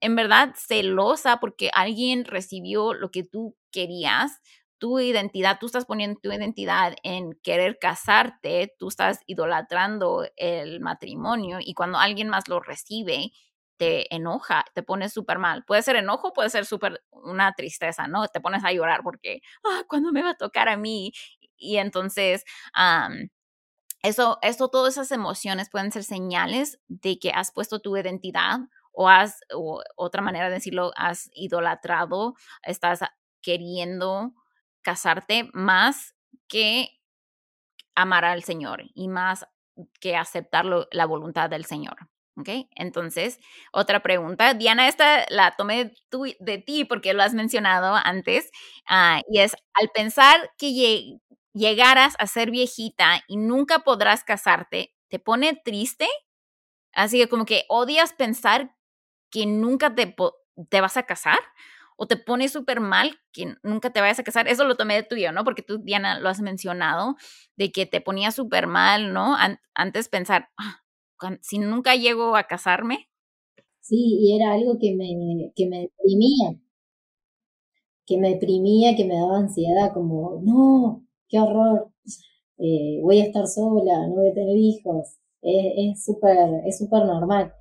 en verdad celosa porque alguien recibió lo que tú querías, tu identidad, tú estás poniendo tu identidad en querer casarte, tú estás idolatrando el matrimonio y cuando alguien más lo recibe te enoja, te pones súper mal. Puede ser enojo, puede ser súper una tristeza, ¿no? Te pones a llorar porque, ah, ¿cuándo me va a tocar a mí? Y entonces, eso, eso, todas esas emociones pueden ser señales de que has puesto tu identidad o has, o otra manera de decirlo, has idolatrado, estás queriendo casarte más que amar al Señor y más que aceptar la voluntad del Señor. ¿Ok? Entonces, otra pregunta. Diana, esta la tomé de ti porque lo has mencionado antes. Ah, y es, al pensar que llegaras a ser viejita y nunca podrás casarte, ¿te pone triste? Así que como que odias pensar que nunca te, te vas a casar o te pone súper mal que nunca te vayas a casar. Eso lo tomé de tuyo, ¿no? Porque tú, Diana, lo has mencionado, de que te ponía súper mal, ¿no? antes pensar, ah, si nunca llego a casarme. Sí, y era algo que me, que me deprimía, que me deprimía, que me daba ansiedad, como, no, qué horror, eh, voy a estar sola, no voy a tener hijos, es súper es súper normal.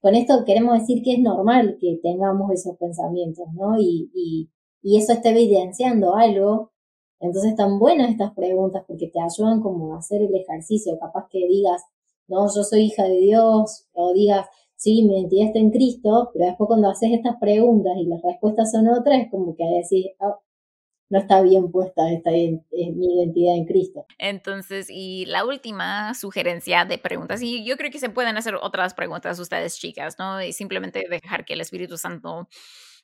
Con esto queremos decir que es normal que tengamos esos pensamientos, ¿no? Y, y, y eso está evidenciando algo. Entonces están buenas estas preguntas porque te ayudan como a hacer el ejercicio, capaz que digas, no, yo soy hija de Dios, o digas, sí, mi identidad está en Cristo, pero después cuando haces estas preguntas y las respuestas son otras, es como que decís, oh, no está bien puesta esta es mi identidad en Cristo. Entonces, y la última sugerencia de preguntas, y yo creo que se pueden hacer otras preguntas ustedes chicas, ¿no? Y simplemente dejar que el Espíritu Santo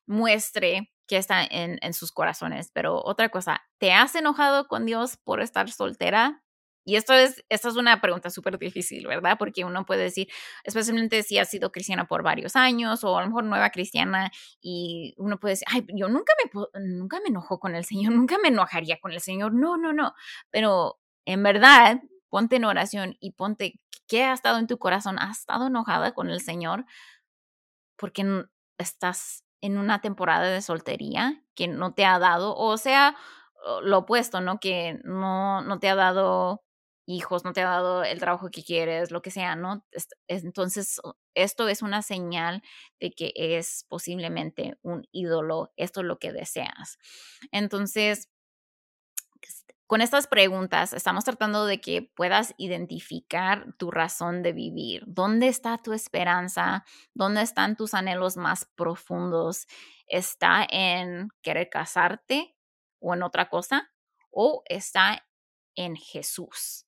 muestre que está en sus corazones. Pero otra cosa, ¿te has enojado con Dios por estar soltera? Y esto es, es una pregunta súper difícil, ¿verdad? Porque uno puede decir, especialmente si ha sido cristiana por varios años o a lo mejor nueva cristiana y uno puede decir, ay, yo nunca me, nunca me enojo con el Señor, nunca me enojaría con el Señor. No, no, no. Pero en verdad, ponte en oración y ponte, ¿qué ha estado en tu corazón? ¿Has estado enojada con el Señor? Porque estás en una temporada de soltería que no te ha dado, o sea, lo opuesto, ¿no? Que no, no te ha dado hijos, no te ha dado el trabajo que quieres, lo que sea, ¿no? Entonces, esto es una señal de que es posiblemente un ídolo, esto es lo que deseas. Entonces, con estas preguntas estamos tratando de que puedas identificar tu razón de vivir. ¿Dónde está tu esperanza? ¿Dónde están tus anhelos más profundos? ¿Está en querer casarte o en otra cosa? ¿O está en Jesús.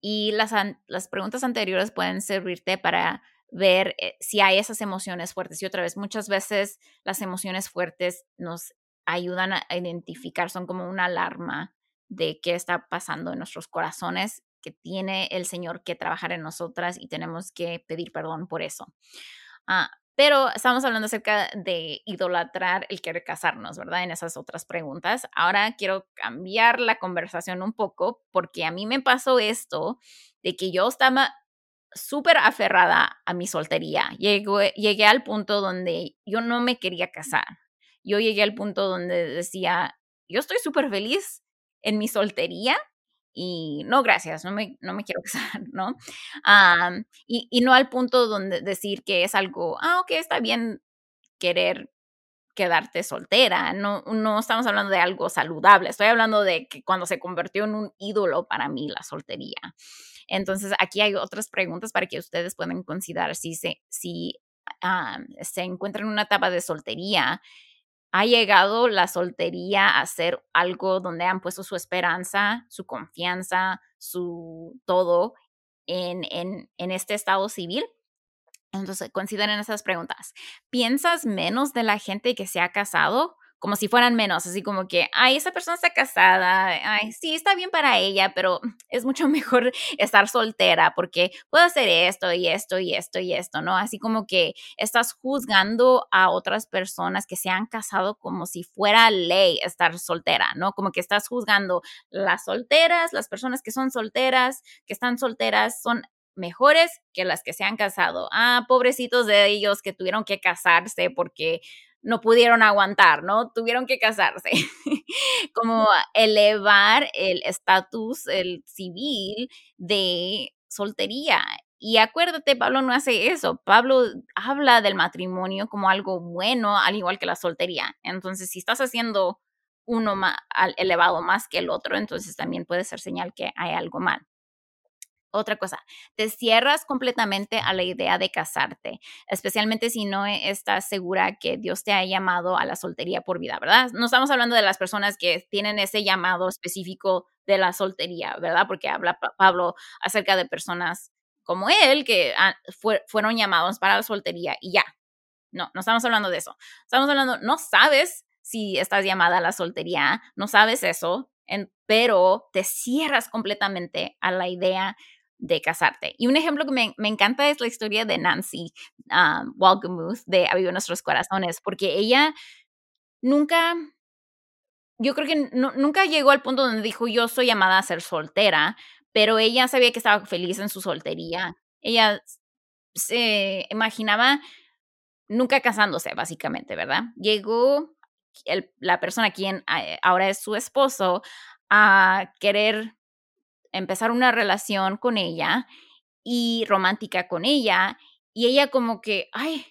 y las, las preguntas anteriores pueden servirte para ver eh, si hay esas emociones fuertes. Y otra vez, muchas veces las emociones fuertes nos ayudan a identificar, son como una alarma de qué está pasando en nuestros corazones, que tiene el Señor que trabajar en nosotras y tenemos que pedir perdón por eso. Ah, pero estamos hablando acerca de idolatrar el querer casarnos, ¿verdad? En esas otras preguntas. Ahora quiero cambiar la conversación un poco porque a mí me pasó esto de que yo estaba súper aferrada a mi soltería. Llegué, llegué al punto donde yo no me quería casar. Yo llegué al punto donde decía, yo estoy súper feliz en mi soltería y no, gracias, no me, no me quiero casar, ¿no? y, y, no al punto donde decir que es algo, ah, ok, está bien querer quedarte soltera, no, no estamos hablando de algo saludable, estoy hablando de que cuando se convirtió en un ídolo para mí la soltería. Entonces, aquí hay otras preguntas para que ustedes puedan considerar si se, si, se encuentran en una etapa de soltería. ¿Ha llegado la soltería a ser algo donde han puesto su esperanza, su confianza, su todo en, en, en este estado civil? Entonces, consideren esas preguntas. ¿Piensas menos de la gente que se ha casado? Como si fueran menos, así como que, ay, esa persona está casada, ay, sí, está bien para ella, pero es mucho mejor estar soltera porque puedo hacer esto y esto y esto y esto, ¿no? Así como que estás juzgando a otras personas que se han casado como si fuera ley estar soltera, ¿no? Como que estás juzgando las solteras, las personas que son solteras, que están solteras, son mejores que las que se han casado. Ah, pobrecitos de ellos que tuvieron que casarse porque no pudieron aguantar, ¿no? Tuvieron que casarse. Como elevar el estatus, el civil de soltería. Y acuérdate, Pablo no hace eso. Pablo habla del matrimonio como algo bueno, al igual que la soltería. Entonces, si estás haciendo uno más elevado más que el otro, entonces también puede ser señal que hay algo mal. Otra cosa, te cierras completamente a la idea de casarte, especialmente si no estás segura que Dios te ha llamado a la soltería por vida, ¿verdad? No estamos hablando de las personas que tienen ese llamado específico de la soltería, ¿verdad? Porque habla Pablo acerca de personas como él que fueron llamados para la soltería y ya. No, no estamos hablando de eso. Estamos hablando, no sabes si estás llamada a la soltería, no sabes eso, pero te cierras completamente a la idea de casarte. Y un ejemplo que me, me encanta es la historia de Nancy um, de Aviva Nuestros Corazones, porque ella nunca, yo creo que nunca llegó al punto donde dijo yo soy llamada a ser soltera, pero ella sabía que estaba feliz en su soltería. Ella se imaginaba nunca casándose, básicamente, ¿verdad? Llegó la persona quien eh, ahora es su esposo a querer empezar una relación con ella y romántica con ella y ella como que, ay,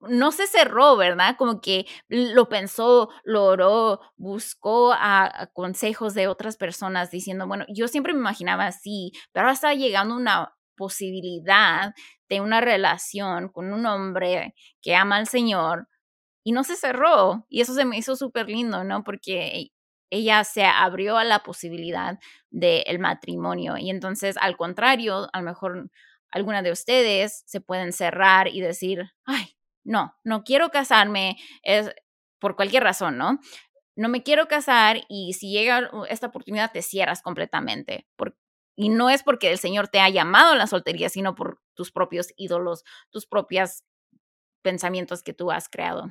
no se cerró, ¿verdad? Como que lo pensó, lo oró, buscó a, consejos de otras personas diciendo, bueno, yo siempre me imaginaba así, pero ahora está llegando una posibilidad de una relación con un hombre que ama al Señor y no se cerró. Y eso se me hizo súper lindo, ¿no? Porque ella se abrió a la posibilidad del matrimonio. Y entonces, al contrario, a lo mejor alguna de ustedes se pueden cerrar y decir, ay, no, no quiero casarme, es por cualquier razón, ¿no? No me quiero casar y si llega esta oportunidad te cierras completamente. y no es porque el Señor te ha llamado a la soltería, sino por tus propios ídolos, tus propios pensamientos que tú has creado.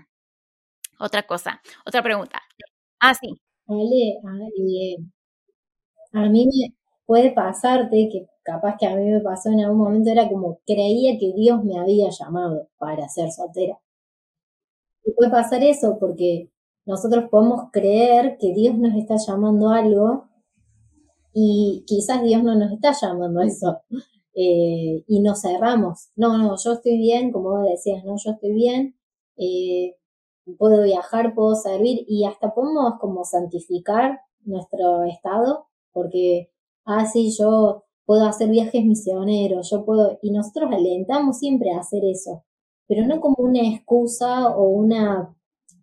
Otra cosa, otra pregunta. Ah, sí. Ale, a mí me puede pasarte que capaz que a mí me pasó en algún momento, era como creía que Dios me había llamado para ser soltera. Y puede pasar eso porque nosotros podemos creer que Dios nos está llamando algo y quizás Dios no nos está llamando eso. Eh, y nos cerramos. No, no, yo estoy bien, como decías, no, yo estoy bien. Eh, puedo viajar, puedo servir y hasta podemos como santificar nuestro estado, porque, ah, sí, yo puedo hacer viajes misioneros, yo puedo, y nosotros alentamos siempre a hacer eso, pero no como una excusa o una,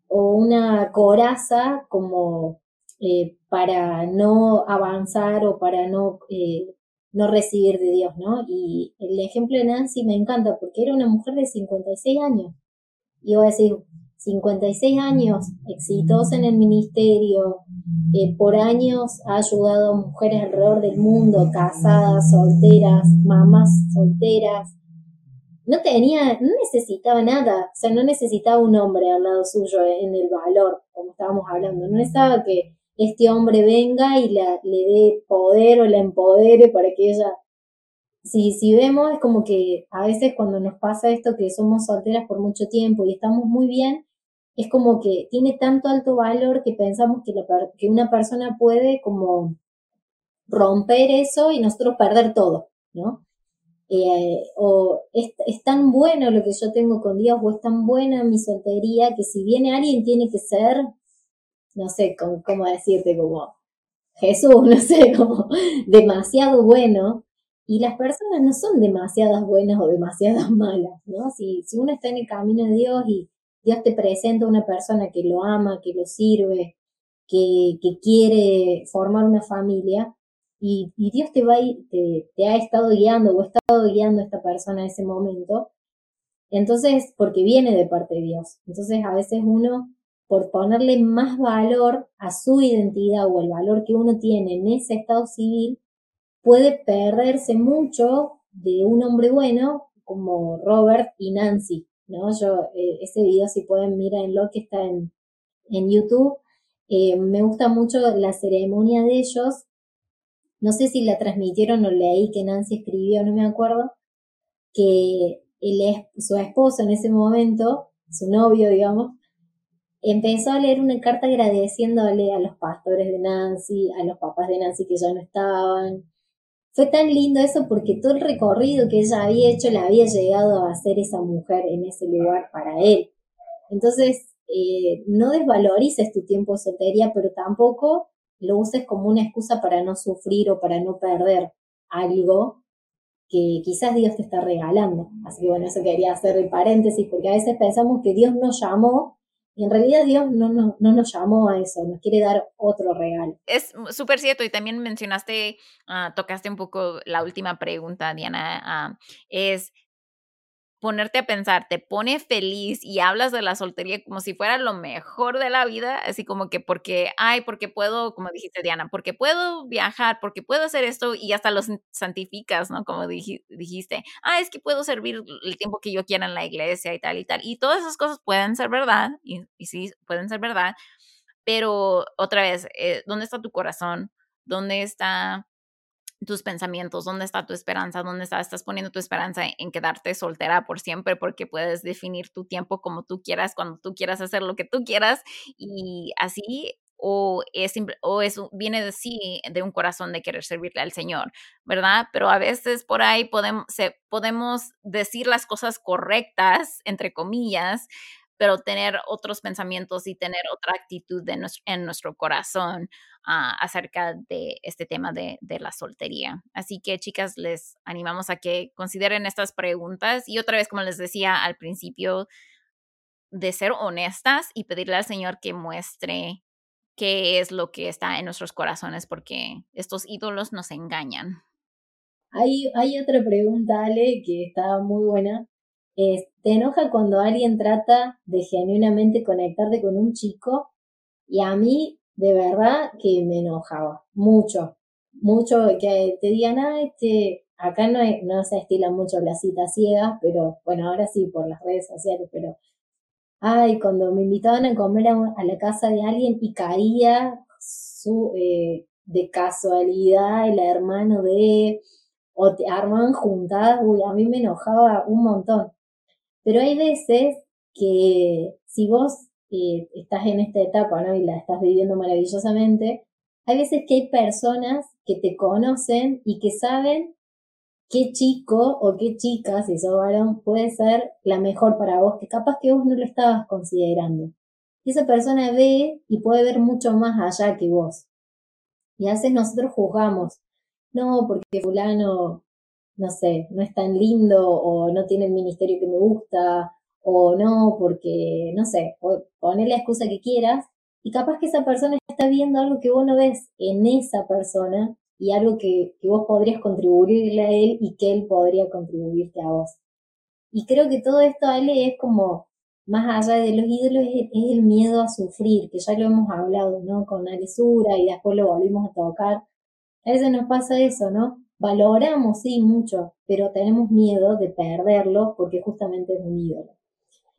o una coraza como eh, para no avanzar o para no, eh, no recibir de Dios, ¿no? Y el ejemplo de Nancy me encanta porque era una mujer de 56 años. Y voy a decir, 56 años, exitosa en el ministerio, eh, por años ha ayudado a mujeres alrededor del mundo, casadas, solteras, mamás solteras. No tenía, no necesitaba nada, o sea, no necesitaba un hombre al lado suyo en el valor, como estábamos hablando, no necesitaba que este hombre venga y la, le dé poder o la empodere para que ella si, si vemos, es como que a veces cuando nos pasa esto que somos solteras por mucho tiempo y estamos muy bien, es como que tiene tanto alto valor que pensamos que, la, que una persona puede como romper eso y nosotros perder todo, ¿no? Eh, o es, tan bueno lo que yo tengo con Dios o es tan buena mi soltería que si viene alguien tiene que ser, no sé cómo, decirte, como Jesús, no sé, como demasiado bueno. Y las personas no son demasiadas buenas o demasiadas malas, ¿no? Si, si uno está en el camino de Dios y Dios te presenta a una persona que lo ama, que lo sirve, que, quiere formar una familia, y, Dios te va te, te ha estado guiando o ha estado guiando a esta persona en ese momento, entonces, porque viene de parte de Dios. Entonces, a veces uno, por ponerle más valor a su identidad o el valor que uno tiene en ese estado civil, puede perderse mucho de un hombre bueno como Robert y Nancy, ¿no? Yo, eh, ese video, si pueden mirar en lo que está en, en YouTube, eh, me gusta mucho la ceremonia de ellos no sé si la transmitieron o leí que Nancy escribió, no me acuerdo, que él, su esposo en ese momento, su novio, digamos, empezó a leer una carta agradeciéndole a los pastores de Nancy, a los papás de Nancy que ya no estaban. Fue tan lindo eso porque todo el recorrido que ella había hecho la había llegado a ser esa mujer en ese lugar para él. Entonces, eh, no desvalorices tu tiempo soltería, pero tampoco lo uses como una excusa para no sufrir o para no perder algo que quizás Dios te está regalando. Así que bueno, eso quería hacer el paréntesis, porque a veces pensamos que Dios nos llamó y en realidad Dios no, no, no nos llamó a eso, nos quiere dar otro regalo. Es súper cierto y también mencionaste, ah, tocaste un poco la última pregunta, Diana, ah, es ponerte a pensar, te pone feliz y hablas de la soltería como si fuera lo mejor de la vida, así como que porque, ay, porque puedo, como dijiste Diana, porque puedo viajar, porque puedo hacer esto y hasta los santificas, ¿no? Como dijiste, ah, es que puedo servir el tiempo que yo quiera en la iglesia y tal y tal. Y todas esas cosas pueden ser verdad, y, sí, pueden ser verdad, pero otra vez, eh, ¿dónde está tu corazón? ¿Dónde está tus pensamientos, dónde está tu esperanza, dónde está, estás poniendo tu esperanza en quedarte soltera por siempre porque puedes definir tu tiempo como tú quieras, cuando tú quieras hacer lo que tú quieras y así o es o es viene de sí de un corazón de querer servirle al Señor, ¿verdad? Pero a veces por ahí podemos podemos decir las cosas correctas entre comillas, pero tener otros pensamientos y tener otra actitud en nuestro corazón ah, acerca de este tema de, la soltería. Así que chicas, les animamos a que consideren estas preguntas y otra vez, como les decía al principio, de ser honestas y pedirle al Señor que muestre qué es lo que está en nuestros corazones, porque estos ídolos nos engañan. Hay, hay otra pregunta, Ale, que está muy buena, ¿Te enoja cuando alguien trata de genuinamente conectarte con un chico? Y a mí, de verdad, que me enojaba. Mucho. Mucho que te digan, ah, este, acá no, no se estilan mucho las citas ciegas, pero bueno, ahora sí por las redes sociales, pero ay, cuando me invitaban a comer a, la casa de alguien y caía su, eh, de casualidad el hermano de, o te arman juntadas, uy, a mí me enojaba un montón. Pero hay veces que si vos eh, estás en esta etapa ¿no? y la estás viviendo maravillosamente, hay veces que hay personas que te conocen y que saben qué chico o qué chica, si sos varón, puede ser la mejor para vos, que capaz que vos no lo estabas considerando. Y esa persona ve y puede ver mucho más allá que vos. Y a veces nosotros juzgamos, no, porque fulano no sé, no es tan lindo o no tiene el ministerio que me gusta o no, porque, no sé, poner la excusa que quieras y capaz que esa persona está viendo algo que vos no ves en esa persona y algo que, que vos podrías contribuirle a él y que él podría contribuirte a vos. Y creo que todo esto, Ale, es como, más allá de los ídolos, es, el miedo a sufrir, que ya lo hemos hablado, ¿no? Con Alesura y después lo volvimos a tocar. A veces nos pasa eso, ¿no? Valoramos, sí, mucho, pero tenemos miedo de perderlo porque justamente es un ídolo.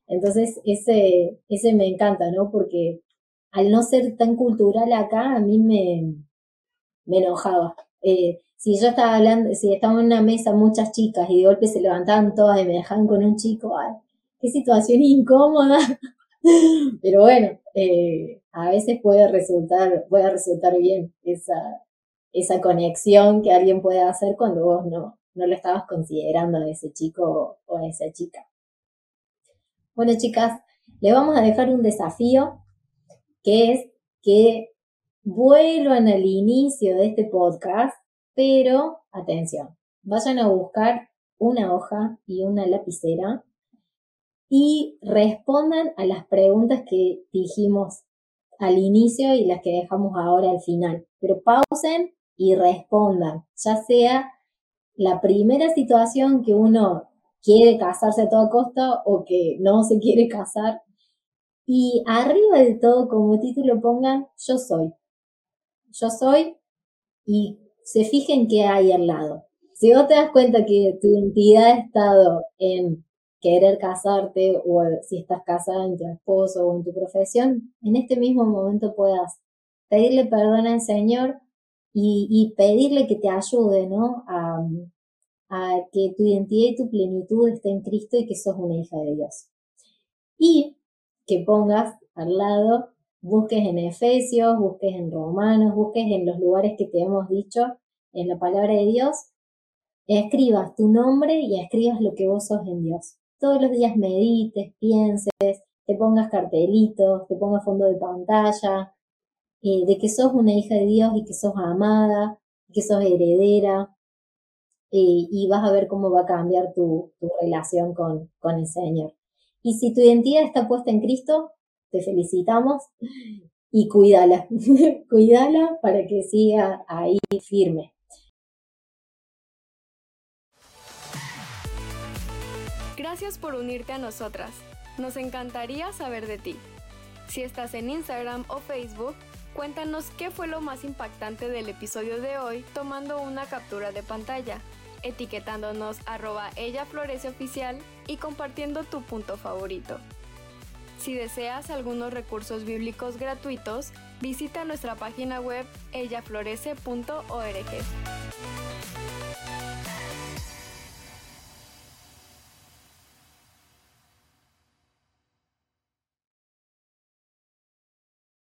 Entonces, ese, ese me encanta, ¿no? Porque al no ser tan cultural acá, a mí me, me enojaba. Eh, si yo estaba hablando, si estaba en una mesa muchas chicas y de golpe se levantaban todas y me dejaban con un chico, ay, qué situación incómoda. Pero bueno, eh, a veces puede resultar, puede resultar bien esa, esa conexión que alguien puede hacer cuando vos no, no lo estabas considerando a ese chico o a esa chica. Bueno, chicas, le vamos a dejar un desafío que es que vuelvan al inicio de este podcast, pero atención, vayan a buscar una hoja y una lapicera y respondan a las preguntas que dijimos al inicio y las que dejamos ahora al final. Pero pausen y respondan, ya sea la primera situación que uno quiere casarse a toda costa o que no se quiere casar. Y arriba de todo, como título pongan, yo soy. Yo soy y se fijen qué hay al lado. Si vos te das cuenta que tu identidad ha estado en querer casarte o si estás casada en tu esposo o en tu profesión, en este mismo momento puedas pedirle perdón al Señor y, pedirle que te ayude, ¿no? A, a que tu identidad y tu plenitud esté en Cristo y que sos una hija de Dios. Y que pongas al lado, busques en Efesios, busques en Romanos, busques en los lugares que te hemos dicho en la palabra de Dios, escribas tu nombre y escribas lo que vos sos en Dios. Todos los días medites, pienses, te pongas cartelitos, te pongas fondo de pantalla, eh, de que sos una hija de Dios y que sos amada, que sos heredera, eh, y vas a ver cómo va a cambiar tu, tu relación con, con el Señor. Y si tu identidad está puesta en Cristo, te felicitamos y cuídala, cuídala para que siga ahí firme. Gracias por unirte a nosotras. Nos encantaría saber de ti. Si estás en Instagram o Facebook, cuéntanos qué fue lo más impactante del episodio de hoy tomando una captura de pantalla, etiquetándonos arroba ella florece oficial y compartiendo tu punto favorito. Si deseas algunos recursos bíblicos gratuitos, visita nuestra página web ellaflorece.org.